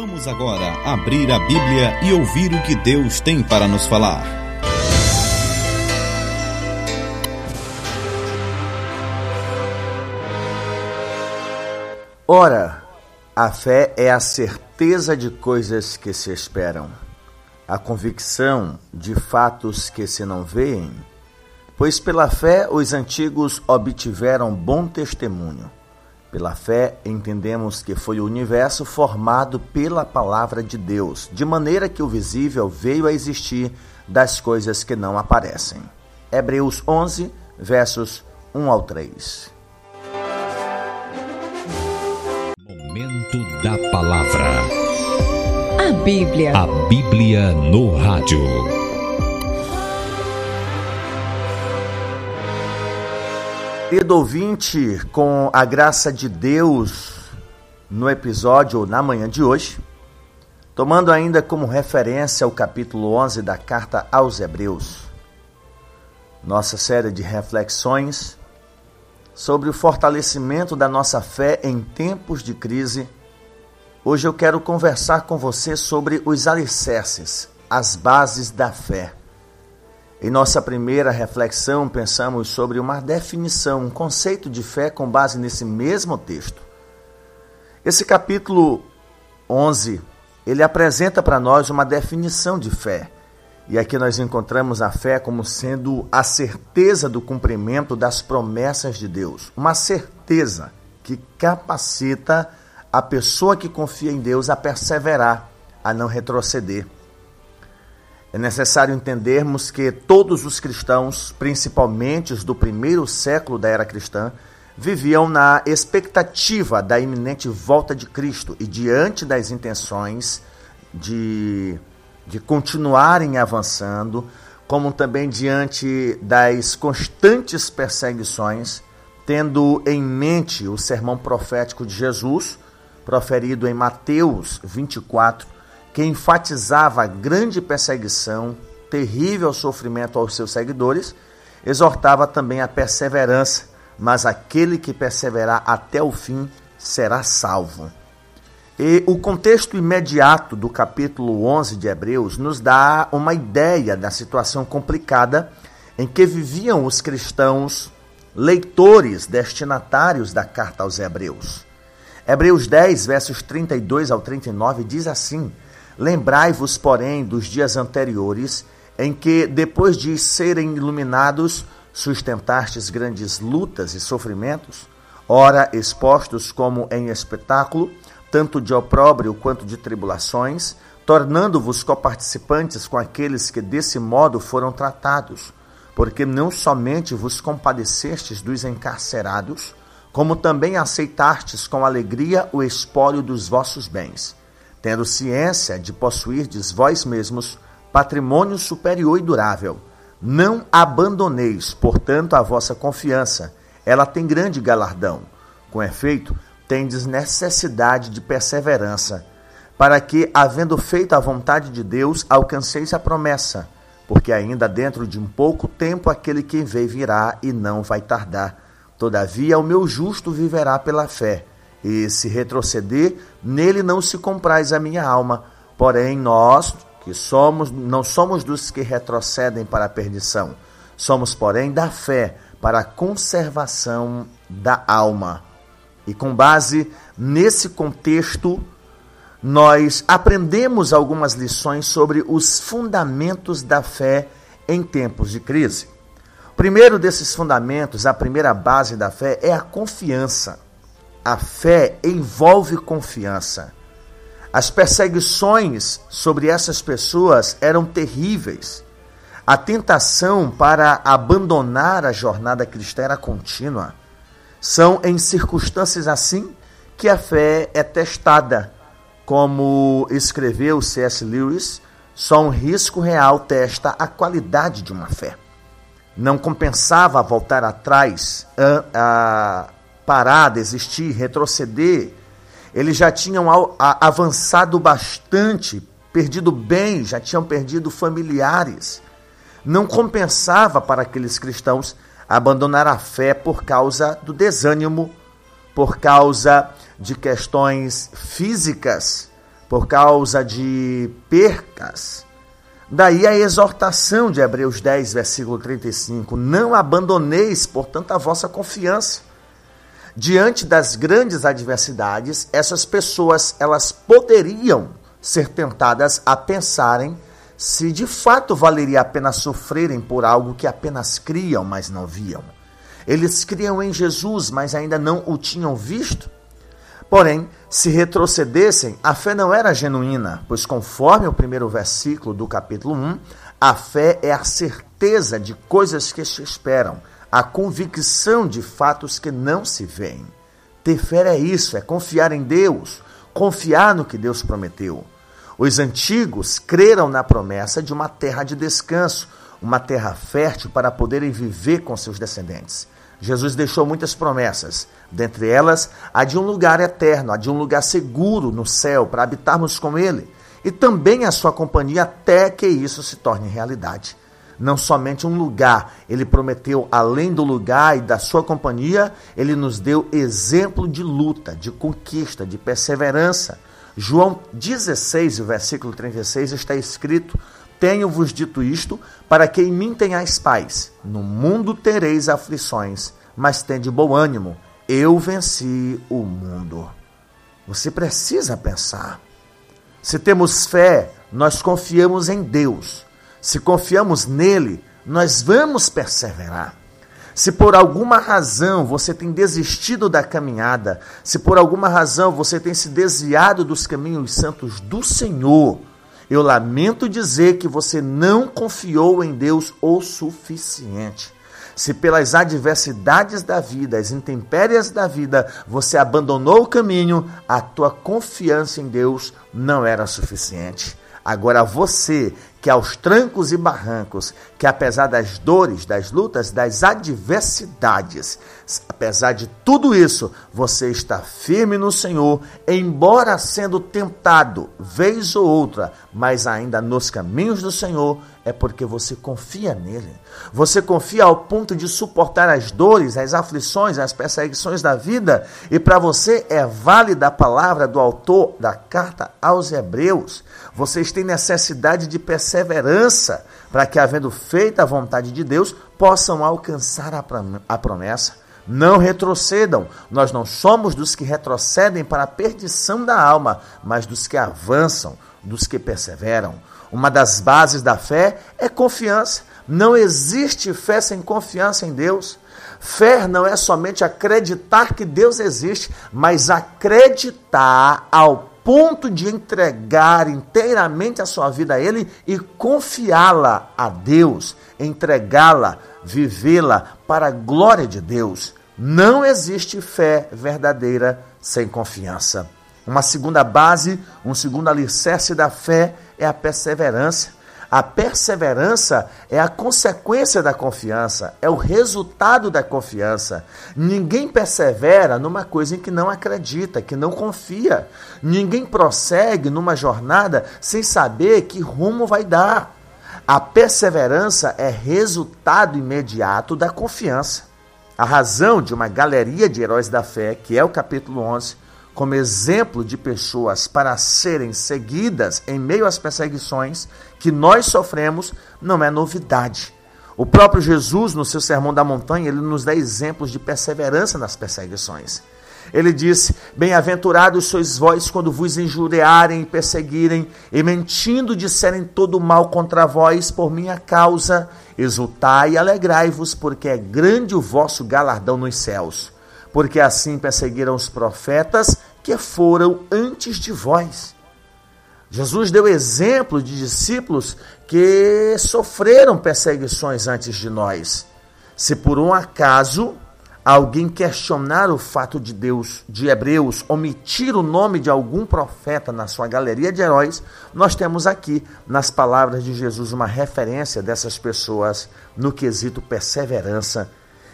Vamos agora abrir a Bíblia e ouvir o que Deus tem para nos falar. Ora, a fé é a certeza de coisas que se esperam, a convicção de fatos que se não veem, pois pela fé os antigos obtiveram bom testemunho. Pela fé entendemos que foi o universo formado pela palavra de Deus, de maneira que o visível veio a existir das coisas que não aparecem. Hebreus 11, versos 1 ao 3. Momento da palavra. A Bíblia. A Bíblia no rádio. Querido ouvinte, com a graça de Deus, no episódio na manhã de hoje, tomando ainda como referência o capítulo 11 da carta aos Hebreus, nossa série de reflexões sobre o fortalecimento da nossa fé em tempos de crise. Hoje eu quero conversar com você sobre os alicerces, as bases da fé. Em nossa primeira reflexão, pensamos sobre uma definição, um conceito de fé com base nesse mesmo texto. Esse capítulo 11, ele apresenta para nós uma definição de fé. E aqui nós encontramos a fé como sendo a certeza do cumprimento das promessas de Deus, uma certeza que capacita a pessoa que confia em Deus a perseverar, a não retroceder. É necessário entendermos que todos os cristãos, principalmente os do primeiro século da era cristã, viviam na expectativa da iminente volta de Cristo e diante das intenções de, de continuarem avançando, como também diante das constantes perseguições, tendo em mente o sermão profético de Jesus, proferido em Mateus 24, que enfatizava a grande perseguição, terrível sofrimento aos seus seguidores, exortava também a perseverança, mas aquele que perseverar até o fim será salvo. E o contexto imediato do capítulo 11 de Hebreus nos dá uma ideia da situação complicada em que viviam os cristãos leitores destinatários da carta aos Hebreus. Hebreus 10, versos 32 ao 39 diz assim: Lembrai-vos, porém, dos dias anteriores, em que, depois de serem iluminados, sustentastes grandes lutas e sofrimentos, ora expostos como em espetáculo, tanto de opróbrio quanto de tribulações, tornando-vos coparticipantes com aqueles que desse modo foram tratados, porque não somente vos compadecestes dos encarcerados, como também aceitastes com alegria o espólio dos vossos bens tendo ciência de possuirdes vós mesmos patrimônio superior e durável. Não abandoneis, portanto, a vossa confiança, ela tem grande galardão. Com efeito, tendes necessidade de perseverança, para que, havendo feito a vontade de Deus, alcanceis a promessa, porque ainda dentro de um pouco tempo aquele que veio virá e não vai tardar. Todavia, o meu justo viverá pela fé e se retroceder, nele não se compraz a minha alma. Porém, nós, que somos, não somos dos que retrocedem para a perdição, somos, porém, da fé para a conservação da alma. E com base nesse contexto, nós aprendemos algumas lições sobre os fundamentos da fé em tempos de crise. O primeiro desses fundamentos, a primeira base da fé, é a confiança. A fé envolve confiança. As perseguições sobre essas pessoas eram terríveis. A tentação para abandonar a jornada cristã era contínua. São em circunstâncias assim que a fé é testada. Como escreveu C.S. Lewis, só um risco real testa a qualidade de uma fé. Não compensava voltar atrás parar, desistir, retroceder. Eles já tinham avançado bastante, perdido bens, já tinham perdido familiares. Não compensava para aqueles cristãos abandonar a fé por causa do desânimo, por causa de questões físicas, por causa de percas. Daí a exortação de Hebreus 10, versículo 35: Não abandoneis, portanto, a vossa confiança. Diante das grandes adversidades, essas pessoas elas poderiam ser tentadas a pensarem se de fato valeria a pena sofrerem por algo que apenas criam, mas não viam. Eles criam em Jesus, mas ainda não o tinham visto. Porém, se retrocedessem, a fé não era genuína, pois, conforme o primeiro versículo do capítulo 1, a fé é a certeza de coisas que se esperam, a convicção de fatos que não se veem. Ter fé é isso, é confiar em Deus, confiar no que Deus prometeu. Os antigos creram na promessa de uma terra de descanso, uma terra fértil para poderem viver com seus descendentes. Jesus deixou muitas promessas, dentre elas a de um lugar eterno, a de um lugar seguro no céu para habitarmos com Ele, e também a sua companhia até que isso se torne realidade. Não somente um lugar, ele prometeu, além do lugar e da sua companhia, ele nos deu exemplo de luta, de conquista, de perseverança. João 16, versículo 36 está escrito: tenho-vos dito isto, para que em mim tenhais paz. No mundo tereis aflições, mas tende bom ânimo. Eu venci o mundo. Você precisa pensar. Se temos fé, nós confiamos em Deus. Se confiamos nele, nós vamos perseverar. Se por alguma razão você tem desistido da caminhada, se por alguma razão você tem se desviado dos caminhos santos do Senhor, eu lamento dizer que você não confiou em Deus o suficiente. Se pelas adversidades da vida, as intempéries da vida, você abandonou o caminho, a tua confiança em Deus não era suficiente. Agora você que aos trancos e barrancos, que apesar das dores, das lutas, das adversidades, apesar de tudo isso, você está firme no Senhor, embora sendo tentado vez ou outra, mas ainda nos caminhos do Senhor, é porque você confia nele. Você confia ao ponto de suportar as dores, as aflições, as perseguições da vida, e para você é válida a palavra do autor da carta aos Hebreus. Vocês têm necessidade de perseverança para que, havendo feito a vontade de Deus, possam alcançar a promessa. Não retrocedam. Nós não somos dos que retrocedem para a perdição da alma, mas dos que avançam, dos que perseveram. Uma das bases da fé é confiança. Não existe fé sem confiança em Deus. Fé não é somente acreditar que Deus existe, mas acreditar ao ponto de entregar inteiramente a sua vida a Ele e confiá-la a Deus, entregá-la, vivê-la para a glória de Deus. Não existe fé verdadeira sem confiança. Uma segunda base, um segundo alicerce da fé é a perseverança. A perseverança é a consequência da confiança, é o resultado da confiança. Ninguém persevera numa coisa em que não acredita, que não confia. Ninguém prossegue numa jornada sem saber que rumo vai dar. A perseverança é resultado imediato da confiança. A razão de uma galeria de heróis da fé, que é o capítulo 11, como exemplo de pessoas para serem seguidas em meio às perseguições que nós sofremos, não é novidade. O próprio Jesus, no seu Sermão da Montanha, ele nos dá exemplos de perseverança nas perseguições. Ele disse: Bem-aventurados sois vós quando vos injuriarem e perseguirem, e mentindo disserem todo mal contra vós por minha causa. Exultai e alegrai-vos, porque é grande o vosso galardão nos céus. Porque assim perseguiram os profetas que foram antes de vós. Jesus deu exemplo de discípulos que sofreram perseguições antes de nós. Se por um acaso alguém questionar o fato de Deus, de Hebreus, omitir o nome de algum profeta na sua galeria de heróis, nós temos aqui, nas palavras de Jesus, uma referência dessas pessoas no quesito perseverança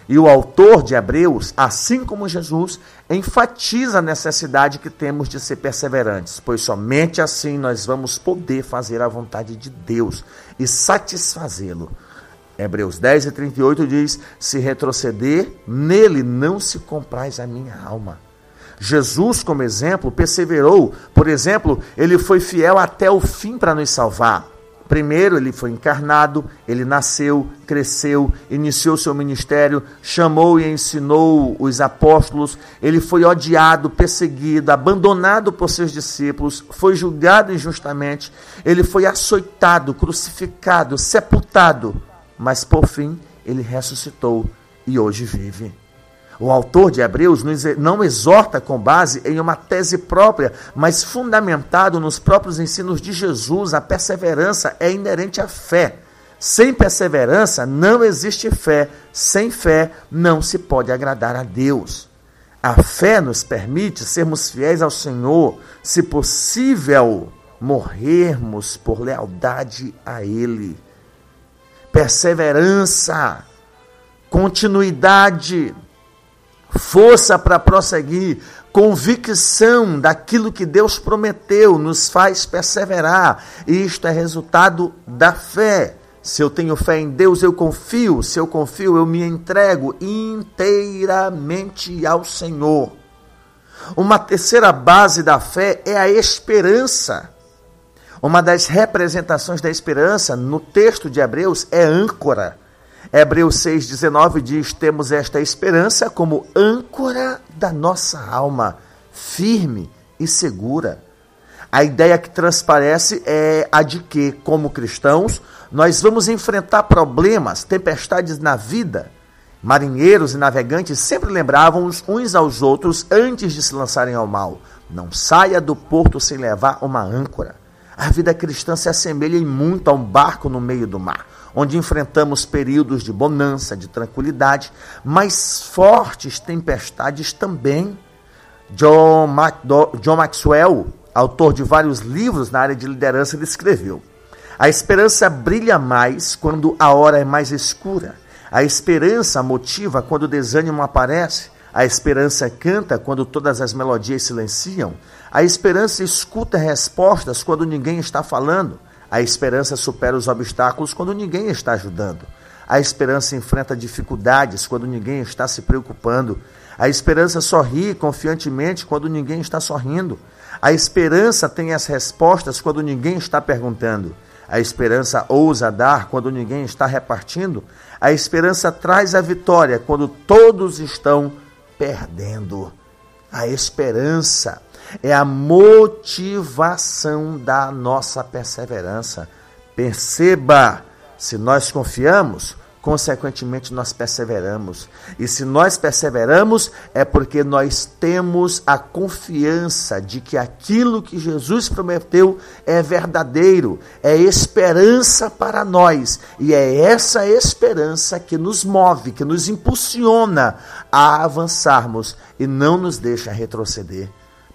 e o autor de Hebreus, assim como Jesus, enfatiza a necessidade que temos de ser perseverantes, pois somente assim nós vamos poder fazer a vontade de Deus e satisfazê-lo. Hebreus 10 e 38 diz: Se retroceder, nele não se compraz a minha alma. Jesus, como exemplo, perseverou. Por exemplo, ele foi fiel até o fim para nos salvar. Primeiro, ele foi encarnado, ele nasceu, cresceu, iniciou seu ministério, chamou e ensinou os apóstolos, ele foi odiado, perseguido, abandonado por seus discípulos, foi julgado injustamente, ele foi açoitado, crucificado, sepultado, mas por fim ele ressuscitou e hoje vive. O autor de Hebreus não exorta com base em uma tese própria, mas fundamentado nos próprios ensinos de Jesus. A perseverança é inerente à fé. Sem perseverança não existe fé. Sem fé não se pode agradar a Deus. A fé nos permite sermos fiéis ao Senhor, se possível, morrermos por lealdade a Ele. Perseverança, continuidade, força para prosseguir, convicção daquilo que Deus prometeu, nos faz perseverar. E isto é resultado da fé. Se eu tenho fé em Deus, eu confio. Se eu confio, eu me entrego inteiramente ao Senhor. Uma terceira base da fé é a esperança. Uma das representações da esperança no texto de Hebreus é âncora. Hebreus 6,19 diz: Temos esta esperança como âncora da nossa alma, firme e segura. A ideia que transparece é a de que, como cristãos, nós vamos enfrentar problemas, tempestades na vida. Marinheiros e navegantes sempre lembravam uns aos outros antes de se lançarem ao mal. Não saia do porto sem levar uma âncora. A vida cristã se assemelha em muito a um barco no meio do mar onde enfrentamos períodos de bonança, de tranquilidade, mas fortes tempestades também. John, John Maxwell, autor de vários livros na área de liderança, ele escreveu: A esperança brilha mais quando a hora é mais escura. A esperança motiva quando o desânimo aparece. A esperança canta quando todas as melodias silenciam. A esperança escuta respostas quando ninguém está falando. A esperança supera os obstáculos quando ninguém está ajudando. A esperança enfrenta dificuldades quando ninguém está se preocupando. A esperança sorri confiantemente quando ninguém está sorrindo. A esperança tem as respostas quando ninguém está perguntando. A esperança ousa dar quando ninguém está repartindo. A esperança traz a vitória quando todos estão perdendo. A esperança é a motivação da nossa perseverança. Perceba, se nós confiamos, consequentemente nós perseveramos. E se nós perseveramos, é porque nós temos a confiança de que aquilo que Jesus prometeu é verdadeiro, é esperança para nós. E é essa esperança que nos move, que nos impulsiona a avançarmos e não nos deixa retroceder.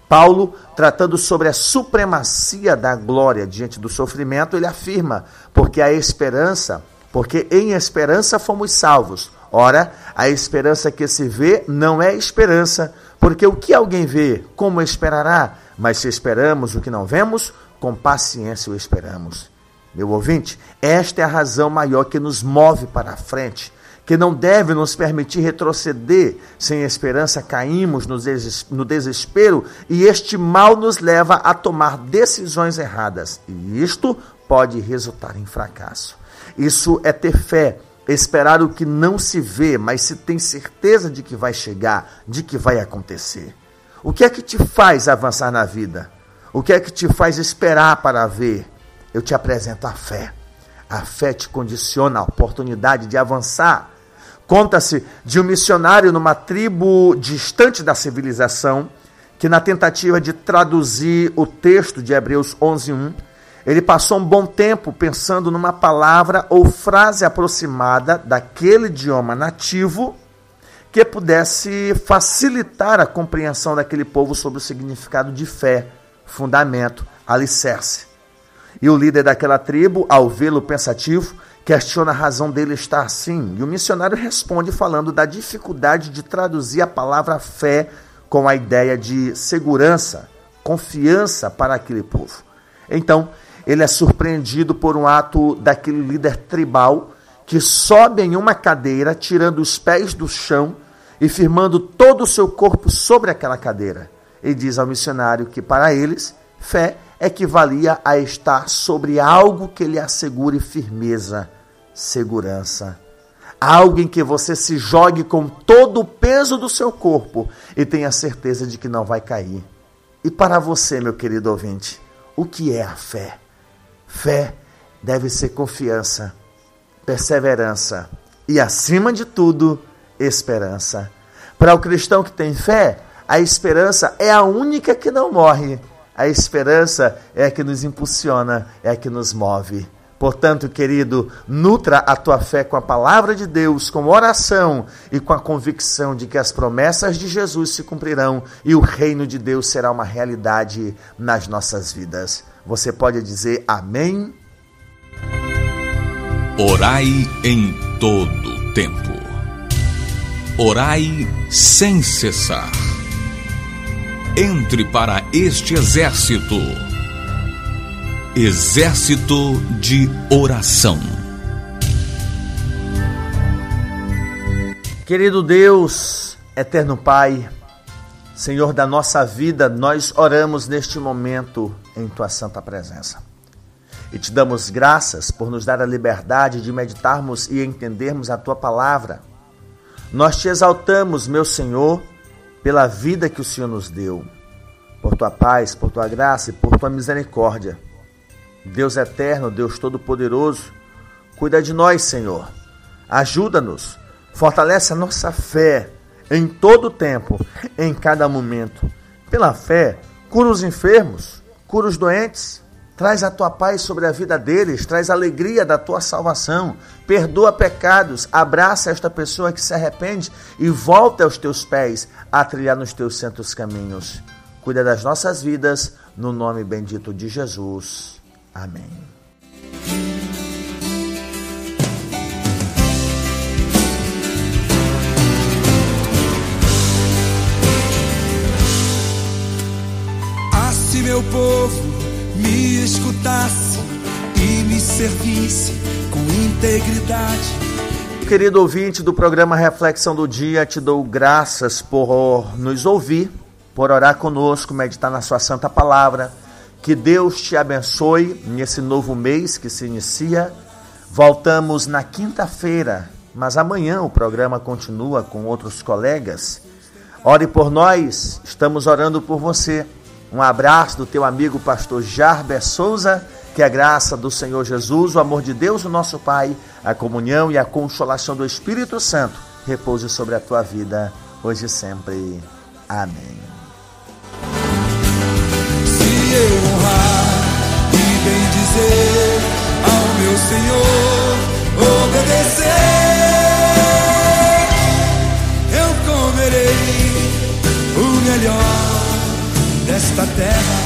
Paulo, tratando sobre a supremacia da glória diante do sofrimento, ele afirma: porque a esperança, porque em esperança fomos salvos. Ora, a esperança que se vê não é esperança, porque o que alguém vê, como esperará? Mas se esperamos o que não vemos, com paciência o esperamos. Meu ouvinte, esta é a razão maior que nos move para a frente que não deve nos permitir retroceder. Sem esperança, caímos no desespero e este mal nos leva a tomar decisões erradas. E isto pode resultar em fracasso. Isso é ter fé, esperar o que não se vê, mas se tem certeza de que vai chegar, de que vai acontecer. O que é que te faz avançar na vida? O que é que te faz esperar para ver? Eu te apresento a fé. A fé te condiciona a oportunidade de avançar Conta-se de um missionário numa tribo distante da civilização, que na tentativa de traduzir o texto de Hebreus 11:1, ele passou um bom tempo pensando numa palavra ou frase aproximada daquele idioma nativo que pudesse facilitar a compreensão daquele povo sobre o significado de fé, fundamento, alicerce. E o líder daquela tribo, ao vê-lo pensativo, questiona a razão dele estar assim. E o missionário responde falando da dificuldade de traduzir a palavra fé com a ideia de segurança, confiança para aquele povo. Então, ele é surpreendido por um ato daquele líder tribal que sobe em uma cadeira, tirando os pés do chão e firmando todo o seu corpo sobre aquela cadeira. E diz ao missionário que para eles, fé equivalia a estar sobre algo que lhe assegure firmeza, segurança. Algo em que você se jogue com todo o peso do seu corpo e tenha certeza de que não vai cair. E para você, meu querido ouvinte, o que é a fé? Fé deve ser confiança, perseverança e, acima de tudo, esperança. Para o cristão que tem fé, a esperança é a única que não morre. A esperança é a que nos impulsiona, é a que nos move. Portanto, querido, nutra a tua fé com a palavra de Deus, com oração e com a convicção de que as promessas de Jesus se cumprirão e o reino de Deus será uma realidade nas nossas vidas. Você pode dizer amém? Orai em todo tempo. Orai sem cessar. Entre para este exército Exército de Oração. Querido Deus, eterno Pai, Senhor da nossa vida, nós oramos neste momento em tua santa presença. E te damos graças por nos dar a liberdade de meditarmos e entendermos a tua palavra. Nós te exaltamos, meu Senhor, pela vida que o Senhor nos deu, por tua paz, por tua graça e por tua misericórdia. Deus eterno, Deus todo-poderoso, cuida de nós, Senhor. Ajuda-nos, fortalece a nossa fé em todo o tempo, em cada momento. Pela fé, cura os enfermos, cura os doentes, traz a tua paz sobre a vida deles, traz a alegria da tua salvação, perdoa pecados, abraça esta pessoa que se arrepende e volta aos teus pés a trilhar nos teus santos caminhos. Cuida das nossas vidas, no nome bendito de Jesus. Amém. Ah, se meu povo me escutasse e me servisse com integridade. Querido ouvinte do programa Reflexão do Dia, te dou graças por nos ouvir, por orar conosco, meditar na Sua Santa Palavra que Deus te abençoe nesse novo mês que se inicia. Voltamos na quinta-feira, mas amanhã o programa continua com outros colegas. Ore por nós, estamos orando por você. Um abraço do teu amigo pastor Jarber Souza. Que a graça do Senhor Jesus, o amor de Deus, o nosso Pai, a comunhão e a consolação do Espírito Santo repouse sobre a tua vida, hoje e sempre. Amém eu honrar e bem dizer ao meu Senhor, obedecer, eu comerei o melhor desta terra.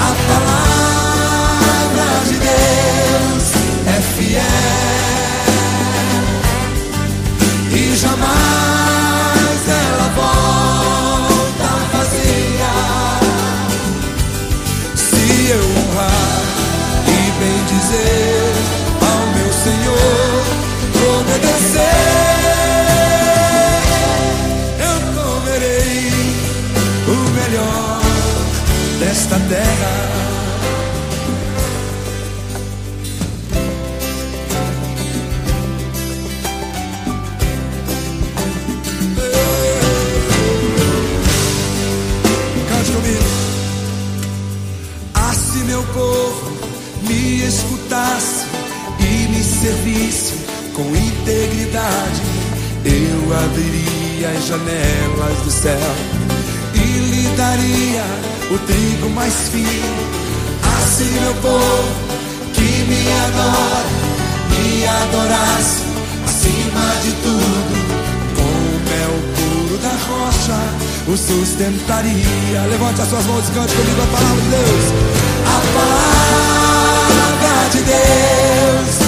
A palavra de Deus é fiel e jamais terra. Cante comigo. Ah, se meu povo me escutasse e me servisse com integridade, eu abriria as janelas do céu daria o trigo mais fino. Assim, meu povo que me adora, me adorasse acima de tudo, com o mel puro da rocha, o sustentaria. Levante as suas mãos e cante comigo a palavra de Deus. A palavra de Deus